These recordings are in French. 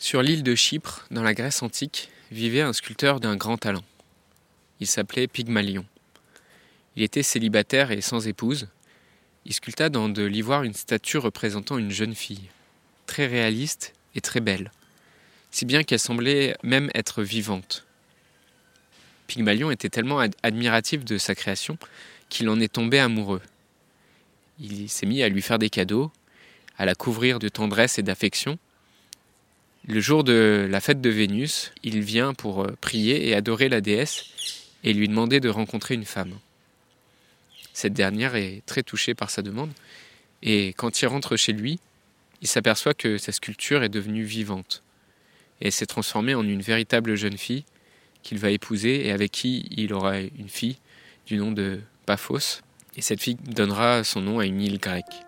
Sur l'île de Chypre, dans la Grèce antique, vivait un sculpteur d'un grand talent. Il s'appelait Pygmalion. Il était célibataire et sans épouse. Il sculpta dans de l'ivoire une statue représentant une jeune fille, très réaliste et très belle, si bien qu'elle semblait même être vivante. Pygmalion était tellement admiratif de sa création qu'il en est tombé amoureux. Il s'est mis à lui faire des cadeaux, à la couvrir de tendresse et d'affection, le jour de la fête de Vénus, il vient pour euh, prier et adorer la déesse et lui demander de rencontrer une femme. Cette dernière est très touchée par sa demande et quand il rentre chez lui, il s'aperçoit que sa sculpture est devenue vivante et s'est transformée en une véritable jeune fille qu'il va épouser et avec qui il aura une fille du nom de Paphos et cette fille donnera son nom à une île grecque.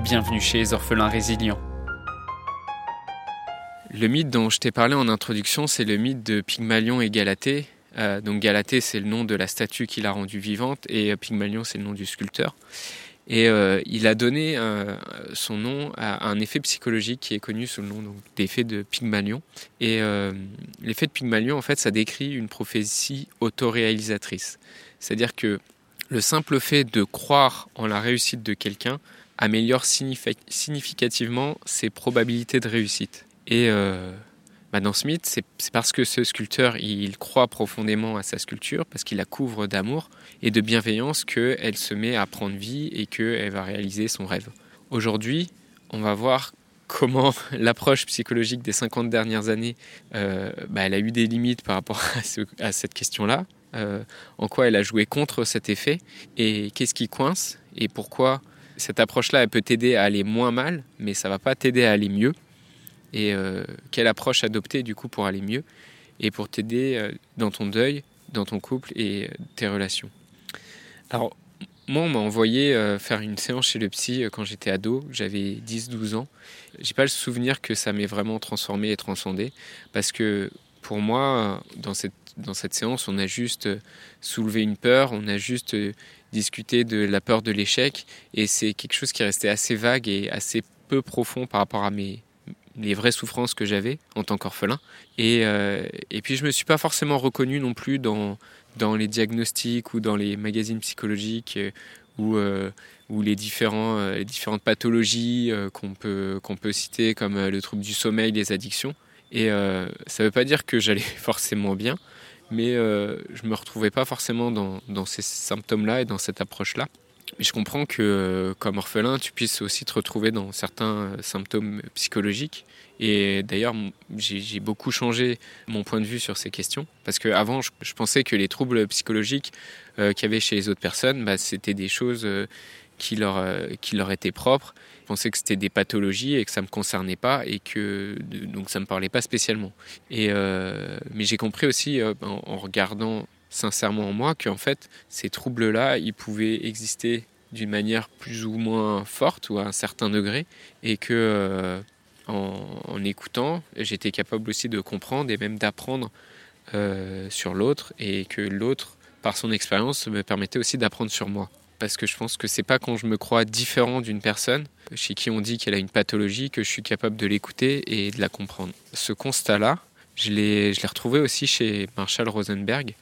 bienvenue chez les orphelins résilients. Le mythe dont je t'ai parlé en introduction, c'est le mythe de Pygmalion et Galatée. Euh, donc Galatée, c'est le nom de la statue qu'il a rendue vivante, et euh, Pygmalion, c'est le nom du sculpteur. Et euh, il a donné son nom à un effet psychologique qui est connu sous le nom d'effet de Pygmalion. Et l'effet de Pygmalion, en fait, ça décrit une prophétie autoréalisatrice. C'est-à-dire que le simple fait de croire en la réussite de quelqu'un améliore significativement ses probabilités de réussite. Et euh, dans mythe, c'est parce que ce sculpteur, il croit profondément à sa sculpture, parce qu'il la couvre d'amour et de bienveillance, qu'elle se met à prendre vie et qu'elle va réaliser son rêve. Aujourd'hui, on va voir comment l'approche psychologique des 50 dernières années, euh, bah, elle a eu des limites par rapport à, cette question-là, euh, en quoi elle a joué contre cet effet, et qu'est-ce qui coince, et pourquoi cette approche-là, elle peut t'aider à aller moins mal, mais ça va pas t'aider à aller mieux. Et euh, quelle approche adopter du coup pour aller mieux et pour t'aider euh, dans ton deuil, dans ton couple et euh, tes relations? Alors, moi, on m'a envoyé faire une séance chez le psy quand j'étais ado, j'avais 10-12 ans. J'ai pas le souvenir que ça m'ait vraiment transformé et transcendé, parce que pour moi, dans cette, dans cette séance, on a juste soulevé une peur, on a juste discuter de la peur de l'échec et c'est quelque chose qui restait assez vague et assez peu profond par rapport à mes les vraies souffrances que j'avais en tant qu'orphelin. Et, euh, et puis je me suis pas forcément reconnu non plus dans dans les diagnostics ou dans les magazines psychologiques euh, ou euh, ou les différents les différentes pathologies qu'on peut qu'on peut citer comme le trouble du sommeil les addictions et ça veut pas dire que j'allais forcément bien mais euh, je me retrouvais pas forcément dans, ces symptômes-là et dans cette approche-là. Mais je comprends que euh, comme orphelin, tu puisses aussi te retrouver dans certains euh, symptômes psychologiques. Et d'ailleurs, j'ai beaucoup changé mon point de vue sur ces questions. Parce qu'avant, je, pensais que les troubles psychologiques euh, qu'il y avait chez les autres personnes, bah, c'était des choses qui leur étaient propres pensais que c'était des pathologies et que ça me concernait pas et que donc ça me parlait pas spécialement. Euh, mais j'ai compris aussi euh, en, regardant sincèrement en moi qu'en fait ces troubles-là, ils pouvaient exister d'une manière plus ou moins forte ou à un certain degré et que euh, en, écoutant, j'étais capable aussi de comprendre et même d'apprendre sur l'autre et que l'autre, par son expérience, me permettait aussi d'apprendre sur moi parce que je pense que c'est pas quand je me crois différent d'une personne chez qui on dit qu'elle a une pathologie que je suis capable de l'écouter et de la comprendre. Ce constat-là, je l'ai, retrouvé aussi chez Marshall Rosenberg,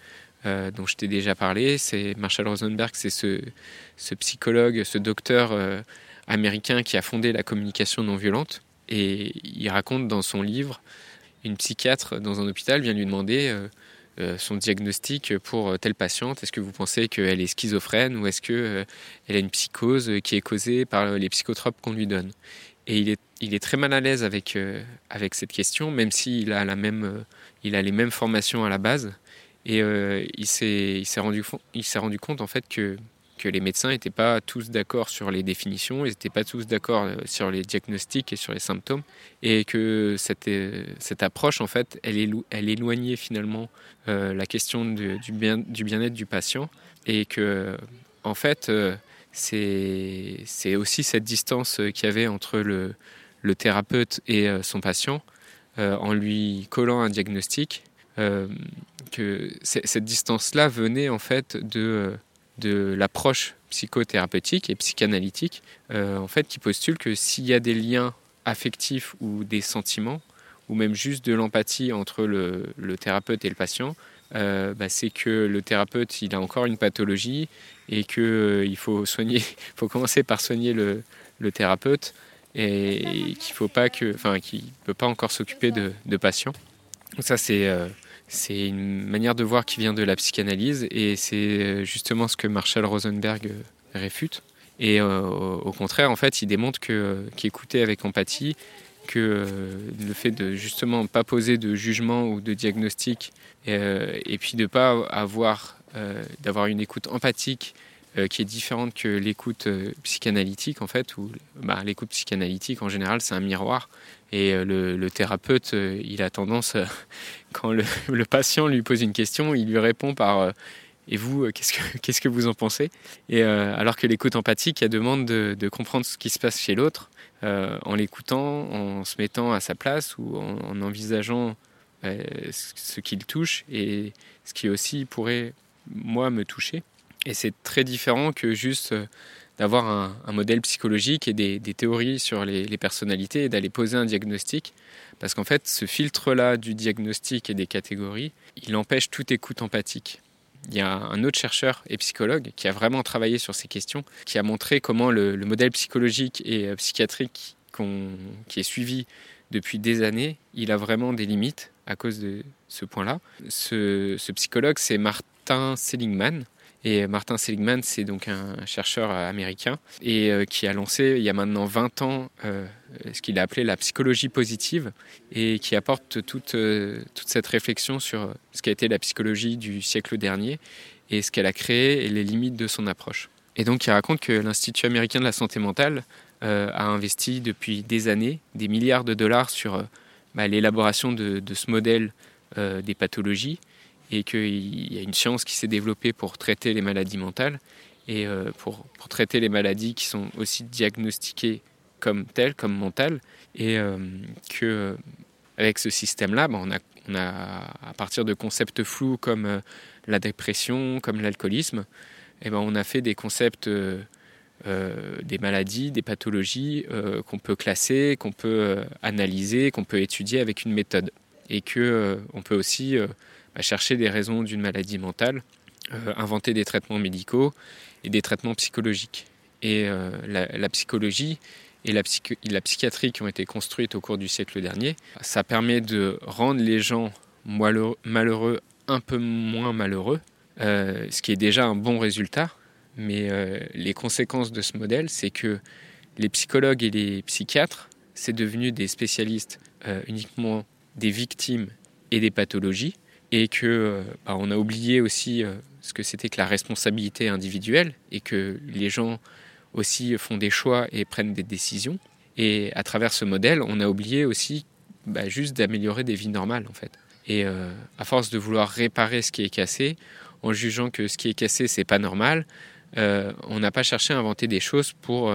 euh, dont je t'ai déjà parlé. Marshall Rosenberg, c'est ce, ce psychologue, ce docteur euh, américain qui a fondé la communication non violente. Et il raconte dans son livre, une psychiatre dans un hôpital vient lui demander euh, son diagnostic pour euh, telle patiente Est-ce que vous pensez qu'elle est schizophrène ou est-ce qu'elle euh, a une psychose qui est causée par les psychotropes qu'on lui donne? Et il est, très mal à l'aise avec, cette question, même s'il a, il a les mêmes formations à la base. Et il s'est rendu compte en fait que que les médecins n'étaient pas tous d'accord sur les définitions, ils n'étaient pas tous d'accord euh, sur les diagnostics et sur les symptômes, et que cette, euh, cette approche, en fait, elle, elle éloignait finalement euh, la question du, bien, du bien-être du patient, et que, en fait, c'est aussi cette distance qu'il y avait entre le, le thérapeute et son patient, en lui collant un diagnostic, que cette distance-là venait en fait de de l'approche psychothérapeutique et psychanalytique, euh, en fait, qui postule que s'il y a des liens affectifs ou des sentiments, ou même juste de l'empathie entre le, thérapeute et le patient, euh, bah, c'est que le thérapeute il a encore une pathologie et qu'il euh, faut soigner, faut commencer par soigner le, thérapeute et, enfin, qu'il peut pas encore s'occuper de, de patients. Ça c'est c'est une manière de voir qui vient de la psychanalyse et c'est euh, justement ce que Marshall Rosenberg euh, réfute. Et euh, au contraire, en fait, il démontre que qu'écouter avec empathie, que le fait de justement pas poser de jugement ou de diagnostic, et puis de pas avoir d'avoir une écoute empathique qui est différente que l'écoute psychanalytique en fait, où bah, l'écoute psychanalytique en général c'est un miroir et euh, le, thérapeute, euh, il a tendance, euh, quand le, patient lui pose une question, il lui répond par Et vous, qu'est-ce que, qu'est-ce que vous en pensez? Et, Alors que l'écoute empathique, elle demande de, comprendre ce qui se passe chez l'autre en l'écoutant, en se mettant à sa place ou en, envisageant ce qu'il touche et ce qui aussi pourrait, moi, me toucher. Et c'est très différent que juste d'avoir un, modèle psychologique et des, théories sur les, personnalités et d'aller poser un diagnostic. Parce qu'en fait, ce filtre-là du diagnostic et des catégories, il empêche toute écoute empathique. Il y a un autre chercheur et psychologue qui a vraiment travaillé sur ces questions, qui a montré comment le, modèle psychologique et euh, psychiatrique qui est suivi depuis des années, il a vraiment des limites à cause de ce point-là. Ce psychologue, c'est Martin Seligman, et Martin Seligman, c'est donc un chercheur américain et euh, qui a lancé il y a maintenant 20 ans euh, ce qu'il a appelé la psychologie positive et qui apporte toute, euh, toute cette réflexion sur ce qu'a été la psychologie du siècle dernier et ce qu'elle a créé et les limites de son approche. Et donc il raconte que l'Institut américain de la santé mentale a investi depuis des années des milliards de dollars sur bah, l'élaboration de, ce modèle des pathologies et qu'il y a une science qui s'est développée pour traiter les maladies mentales et euh, pour, traiter les maladies qui sont aussi diagnostiquées comme telles, comme mentales, et euh, que euh, avec ce système-là, ben, on, a, à partir de concepts flous comme la dépression, comme l'alcoolisme, eh ben, on a fait des concepts, des maladies, des pathologies qu'on peut classer, qu'on peut analyser, qu'on peut étudier avec une méthode, et que on peut aussi à chercher des raisons d'une maladie mentale, euh, inventer des traitements médicaux et des traitements psychologiques. Et euh, la, psychologie et la, psychiatrie qui ont été construites au cours du siècle dernier, ça permet de rendre les gens malheureux un peu moins malheureux, euh, ce qui est déjà un bon résultat. Mais les conséquences de ce modèle, c'est que les psychologues et les psychiatres, c'est devenu des spécialistes uniquement des victimes et des pathologies, et que euh, bah, on a oublié aussi euh, ce que c'était que la responsabilité individuelle et que les gens aussi font des choix et prennent des décisions. Et à travers ce modèle, on a oublié aussi bah, juste d'améliorer des vies normales en fait. Et euh, à force de vouloir réparer ce qui est cassé, en jugeant que ce qui est cassé c'est pas normal, on n'a pas cherché à inventer des choses pour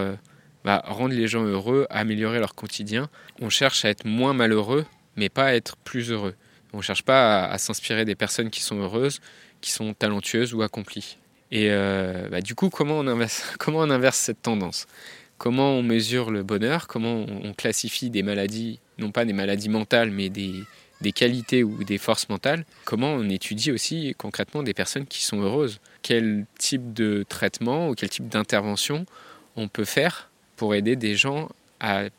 bah, rendre les gens heureux, améliorer leur quotidien. On cherche à être moins malheureux, mais pas à être plus heureux. On ne cherche pas à, s'inspirer des personnes qui sont heureuses, qui sont talentueuses ou accomplies. Et euh, bah, du coup, comment on, inverse, cette tendance? Comment on mesure le bonheur? Comment on, classifie des maladies, non pas des maladies mentales, mais des, qualités ou des forces mentales? Comment on étudie aussi concrètement des personnes qui sont heureuses? Quel type de traitement ou quel type d'intervention on peut faire pour aider des gens à ne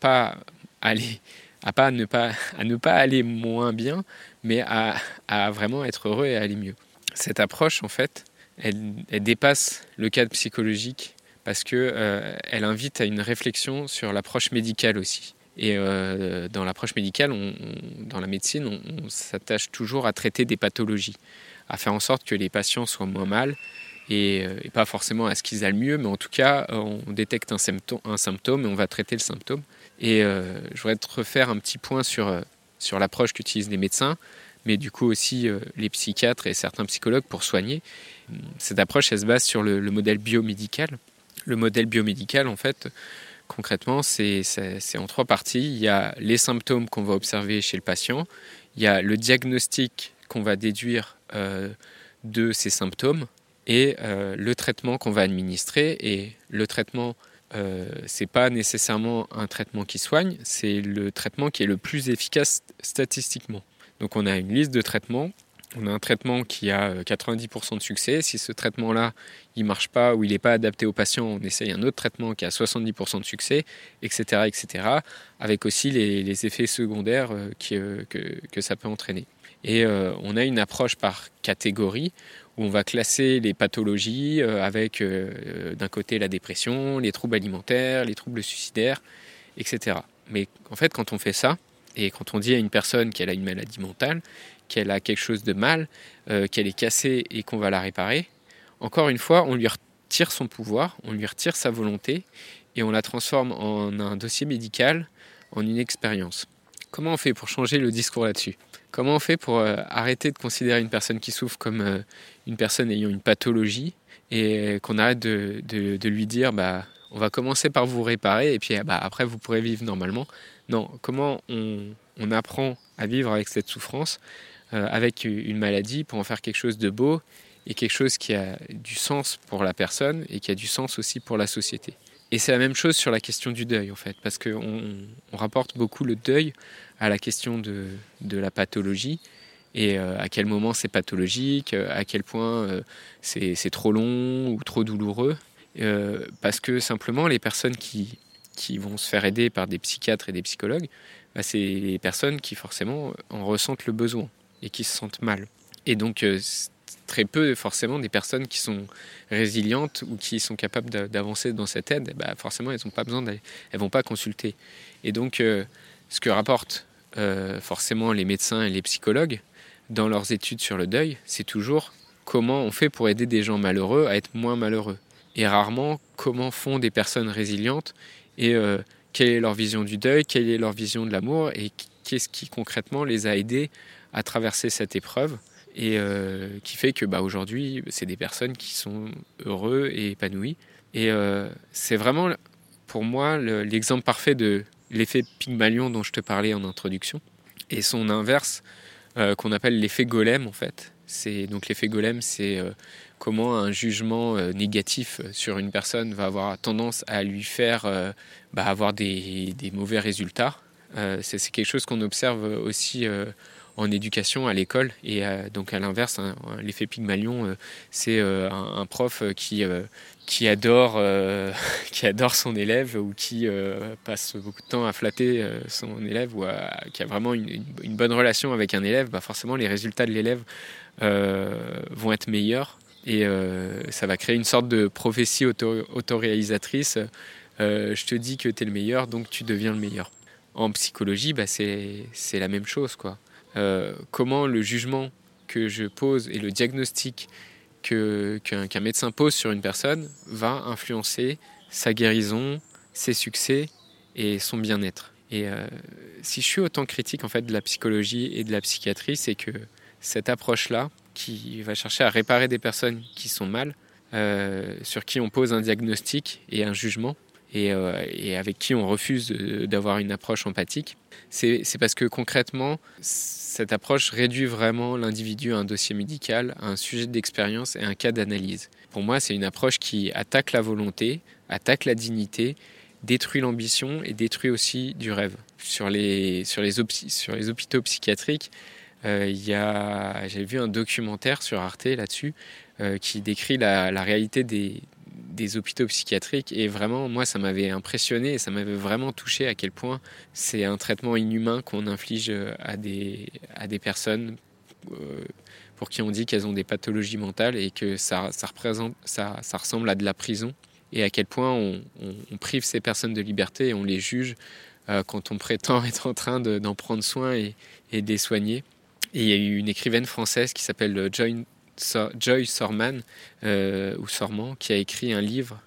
pas aller moins bien, mais à, vraiment être heureux et à aller mieux. Cette approche, en fait, elle, dépasse le cadre psychologique parce que euh, elle invite à une réflexion sur l'approche médicale aussi. Et euh, dans l'approche médicale, dans la médecine, on, s'attache toujours à traiter des pathologies, à faire en sorte que les patients soient moins mal et, pas forcément à ce qu'ils aillent mieux, mais en tout cas, on détecte un symptôme, et on va traiter le symptôme. Et je voudrais te refaire un petit point sur, sur l'approche qu'utilisent les médecins, mais du coup aussi les psychiatres et certains psychologues pour soigner. Cette approche, elle se base sur le, le modèle biomédical. Le modèle biomédical, en fait, concrètement, c'est en trois parties. Il y a les symptômes qu'on va observer chez le patient, il y a le diagnostic qu'on va déduire euh, de ces symptômes et euh, le traitement qu'on va administrer. Et le traitement, euh, c'est pas nécessairement un traitement qui soigne, c'est le traitement qui est le plus efficace statistiquement. Donc on a une liste de traitements on a un traitement qui a 90% euh, de succès. Si ce traitement-là, il marche pas ou il n'est pas adapté au patient, on essaye un autre traitement qui a 70% de succès, etc., etc., avec aussi les, effets secondaires euh, euh, que, ça peut entraîner. Et on a une approche par catégorie on va classer les pathologies avec d'un côté la dépression, les troubles alimentaires, les troubles suicidaires, etc. Mais en fait, quand on fait ça, et quand on dit à une personne qu'elle a une maladie mentale, qu'elle a quelque chose de mal, euh, qu'elle est cassée et qu'on va la réparer, encore une fois, on lui retire son pouvoir, on lui retire sa volonté et on la transforme en un dossier médical, en une expérience. Comment on fait pour changer le discours là-dessus? Comment on fait pour euh, arrêter de considérer une personne qui souffre comme euh, une personne ayant une pathologie et qu'on arrête de, lui dire bah, on va commencer par vous réparer et puis bah, après vous pourrez vivre normalement Non, comment on apprend à vivre avec cette souffrance euh, avec une maladie pour en faire quelque chose de beau et quelque chose qui a du sens pour la personne et qui a du sens aussi pour la société? Et c'est la même chose sur la question du deuil, en fait, parce qu'on on rapporte beaucoup le deuil à la question de, de la pathologie et euh, à quel moment c'est pathologique, euh, à quel point c'est trop long ou trop douloureux. parce que simplement, les personnes qui, qui vont se faire aider par des psychiatres et des psychologues, bah, c'est les personnes qui forcément en ressentent le besoin et qui se sentent mal. Et donc, euh, très peu forcément des personnes qui sont résilientes ou qui sont capables d'avancer dans cette aide, bah forcément elles n'ont pas besoin elles vont pas consulter. Et donc euh, ce que rapportent euh, forcément les médecins et les psychologues dans leurs études sur le deuil, c'est toujours comment on fait pour aider des gens malheureux à être moins malheureux. Et rarement comment font des personnes résilientes et quelle est leur vision du deuil, quelle est leur vision de l'amour et qu'est-ce qui concrètement les a aidés à traverser cette épreuve et euh, qui fait que bah, aujourd'hui, c'est des personnes qui sont heureux et épanouies. Et euh, c'est vraiment, pour moi, l'exemple parfait de l'effet Pygmalion dont je te parlais en introduction, et son inverse, euh, qu'on appelle l'effet golem, en fait. Donc l'effet golem, c'est comment un jugement négatif sur une personne va avoir tendance à lui faire bah, avoir des, mauvais résultats. c'est, quelque chose qu'on observe aussi en éducation à l'école. Et euh, donc à l'inverse, hein, l'effet Pygmalion, euh, c'est euh, un, prof qui, qui, adore, qui adore son élève ou qui passe beaucoup de temps à flatter son élève ou qui a vraiment une, bonne relation avec un élève, bah forcément les résultats de l'élève vont être meilleurs. Et ça va créer une sorte de prophétie auto autoréalisatrice. je te dis que tu es le meilleur, donc tu deviens le meilleur. En psychologie, bah, c'est la même chose. quoi. Euh, comment le jugement que je pose et le diagnostic qu'un médecin pose sur une personne va influencer sa guérison, ses succès et son bien-être. Et euh, si je suis autant critique en fait de la psychologie et de la psychiatrie, c'est que cette approche-là, qui va chercher à réparer des personnes qui sont mal, euh, sur qui on pose un diagnostic et un jugement, euh, et, avec qui on refuse d'avoir une approche empathique, c'est parce que concrètement, cette approche réduit vraiment l'individu à un dossier médical, à un sujet d'expérience et un cas d'analyse. Pour moi, c'est une approche qui attaque la volonté, attaque la dignité, détruit l'ambition et détruit aussi du rêve. Sur les, sur les, sur les hôpitaux psychiatriques, euh, j'ai vu un documentaire sur Arte là-dessus euh, qui décrit la réalité des, des hôpitaux psychiatriques et vraiment moi ça m'avait impressionné et ça m'avait vraiment touché à quel point c'est un traitement inhumain qu'on inflige euh, à des, à des personnes euh, pour qui on dit qu'elles ont des pathologies mentales et que ça, ça, représente, ça, ça ressemble à de la prison et à quel point on, prive ces personnes de liberté et on les juge euh, quand on prétend être en train d'en prendre soin et, et de les soigner. Et il y a eu une écrivaine française qui s'appelle Joyce Joy Sorman, ou Sorman, qui a écrit un livre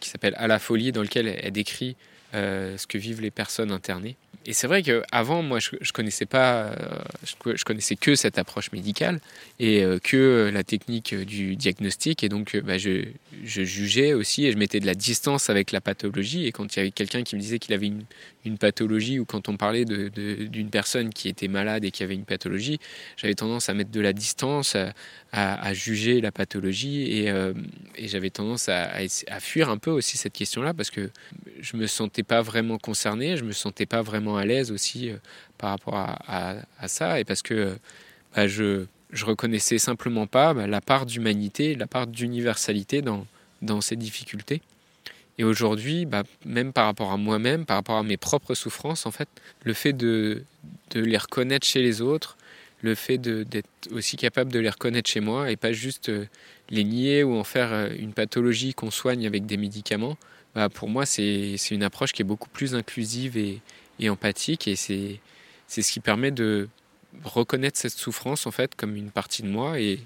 qui s'appelle À la folie, dans lequel elle décrit ce que vivent les personnes internées et c'est vrai qu'avant, moi, je, je connaissais pas, euh, je, connaissais que cette approche médicale et euh, que la technique du diagnostic. Et donc, euh, bah, je, je, jugeais aussi et je mettais de la distance avec la pathologie. Et quand il y avait quelqu'un qui me disait qu'il avait une, une, pathologie ou quand on parlait d'une personne qui était malade et qui avait une pathologie, j'avais tendance à mettre de la distance, à, à, juger la pathologie et, et j'avais tendance à, à, fuir un peu aussi cette question-là parce que je me sentais pas vraiment concerné, je me sentais pas vraiment à l'aise aussi euh, par rapport à, ça et parce que bah, je je reconnaissais simplement pas bah, la part d'humanité, la part d'universalité dans, ces difficultés. Et aujourd'hui, bah, même par rapport à moi-même, par rapport à mes propres souffrances, en fait, le fait de, les reconnaître chez les autres, le fait d'être aussi capable de les reconnaître chez moi et pas juste euh, les nier ou en faire euh, une pathologie qu'on soigne avec des médicaments, bah, pour moi, c'est une approche qui est beaucoup plus inclusive et, empathique. Et c'est ce qui permet de reconnaître cette souffrance en fait comme une partie de moi. Et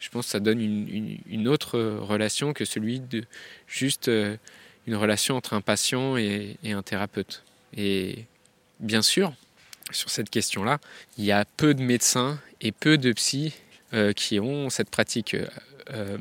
je pense que ça donne une, autre relation que celui de juste euh, une relation entre un patient et, un thérapeute. Et bien sûr, sur cette question-là, il y a peu de médecins et peu de psys euh, qui ont cette pratique euh,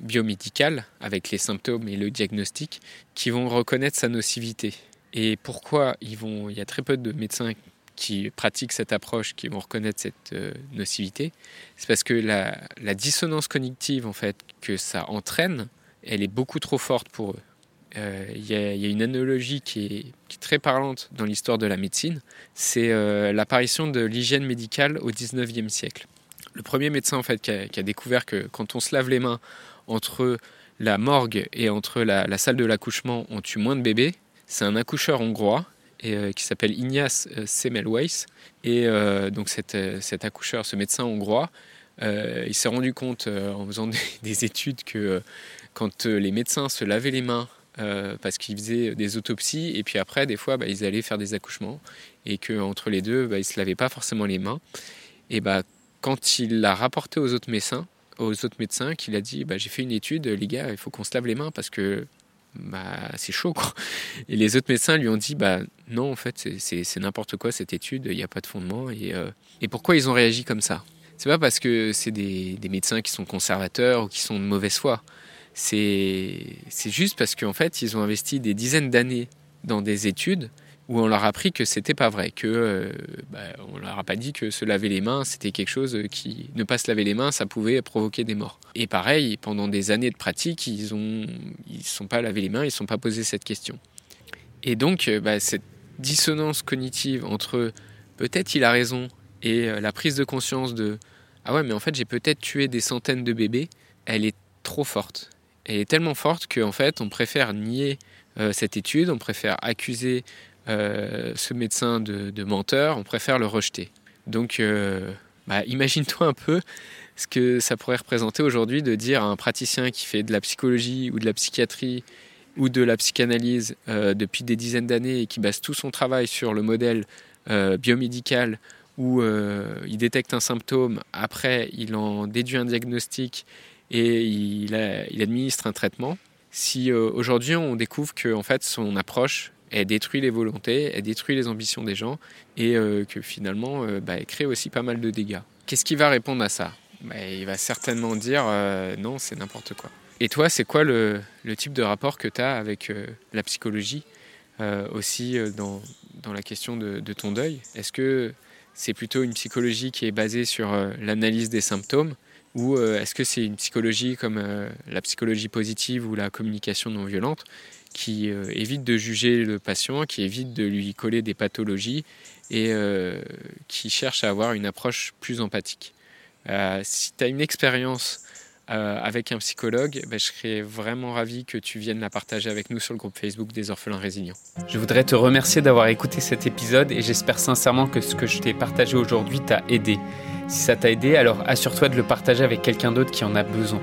biomédicale avec les symptômes et le diagnostic qui vont reconnaître sa nocivité. Et pourquoi ils vont, il y a très peu de médecins qui pratiquent cette approche, qui vont reconnaître cette euh, nocivité, c'est parce que la, dissonance cognitive en fait que ça entraîne, elle est beaucoup trop forte pour eux. Euh, il y, a une analogie qui est, très parlante dans l'histoire de la médecine, c'est euh, l'apparition de l'hygiène médicale au 19e siècle. Le premier médecin en fait qui a, découvert que quand on se lave les mains entre la morgue et entre la, salle de l'accouchement, on tue moins de bébés, c'est un accoucheur hongrois et, euh, qui s'appelle Ignace euh, Semmelweis. Et euh, donc cet, accoucheur, ce médecin hongrois, il s'est rendu compte en faisant des, études que quand les médecins se lavaient les mains parce qu'ils faisaient des autopsies et puis après des fois bah, ils allaient faire des accouchements et qu'entre les deux bah, ils se lavaient pas forcément les mains et bah quand il l'a rapporté aux autres médecins aux autres médecins qu'il a dit bah, j'ai fait une étude les gars il faut qu'on se lave les mains parce que bah, c'est chaud. Et les autres médecins lui ont dit bah, non, en fait, c'est n'importe quoi cette étude, il n'y a pas de fondement. Et, euh, et pourquoi ils ont réagi comme ça? C'est pas parce que c'est des, des, médecins qui sont conservateurs ou qui sont de mauvaise foi. C'est juste parce qu'en fait, ils ont investi des dizaines d'années dans des études où on leur a appris que c'était pas vrai, que euh, bah, on leur a pas dit que se laver les mains c'était quelque chose qui ne pas se laver les mains ça pouvait provoquer des morts. Et pareil, pendant des années de pratique, ils ont ils sont pas lavé les mains, ils sont pas posé cette question. Et donc euh, bah, cette dissonance cognitive entre peut-être il a raison et euh, la prise de conscience de ah ouais mais en fait j'ai peut-être tué des centaines de bébés, elle est trop forte. Elle est tellement forte qu'en fait on préfère nier cette étude, on préfère accuser euh, ce médecin de, menteur, on préfère le rejeter. Donc, euh, bah, imagine-toi un peu ce que ça pourrait représenter aujourd'hui de dire à un praticien qui fait de la psychologie ou de la psychiatrie ou de la psychanalyse euh, depuis des dizaines d'années et qui base tout son travail sur le modèle biomédical où il détecte un symptôme, après il en déduit un diagnostic et il, il administre un traitement. Si aujourd'hui on découvre que en fait son approche elle détruit les volontés, elle détruit les ambitions des gens et euh, que finalement, euh, bah, elle crée aussi pas mal de dégâts. Qu'est-ce qui va répondre à ça? Bah, Il va certainement dire euh, non, c'est n'importe quoi. Et toi, c'est quoi le, type de rapport que tu as avec la psychologie aussi dans, la question de ton deuil? Est-ce que c'est plutôt une psychologie qui est basée sur l'analyse des symptômes ou est-ce que c'est une psychologie comme la psychologie positive ou la communication non violente? Qui euh, évite de juger le patient, qui évite de lui coller des pathologies et euh, qui cherche à avoir une approche plus empathique. Euh, si tu as une expérience avec un psychologue, ben, je serais vraiment ravi que tu viennes la partager avec nous sur le groupe Facebook des orphelins résilients. Je voudrais te remercier d'avoir écouté cet épisode et j'espère sincèrement que ce que je t'ai partagé aujourd'hui t'a aidé. Si ça t'a aidé, alors assure-toi de le partager avec quelqu'un d'autre qui en a besoin.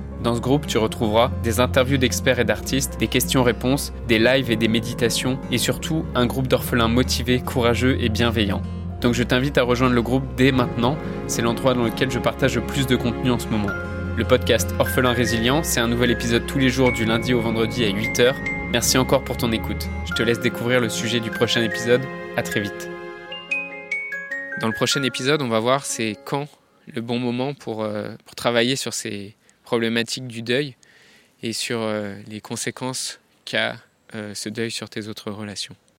Dans ce groupe, tu retrouveras des interviews d'experts et d'artistes, des questions-réponses, des lives et des méditations, et surtout un groupe d'orphelins motivés, courageux et bienveillants. Donc je t'invite à rejoindre le groupe dès maintenant, c'est l'endroit dans lequel je partage le plus de contenu en ce moment. Le podcast Orphelins Résilients, c'est un nouvel épisode tous les jours du lundi au vendredi à 8h. Merci encore pour ton écoute. Je te laisse découvrir le sujet du prochain épisode. À très vite. Dans le prochain épisode, on va voir c'est quand le bon moment pour, euh, pour travailler sur ces problématiques du deuil et sur euh, les conséquences qu'a euh, ce deuil sur tes autres relations.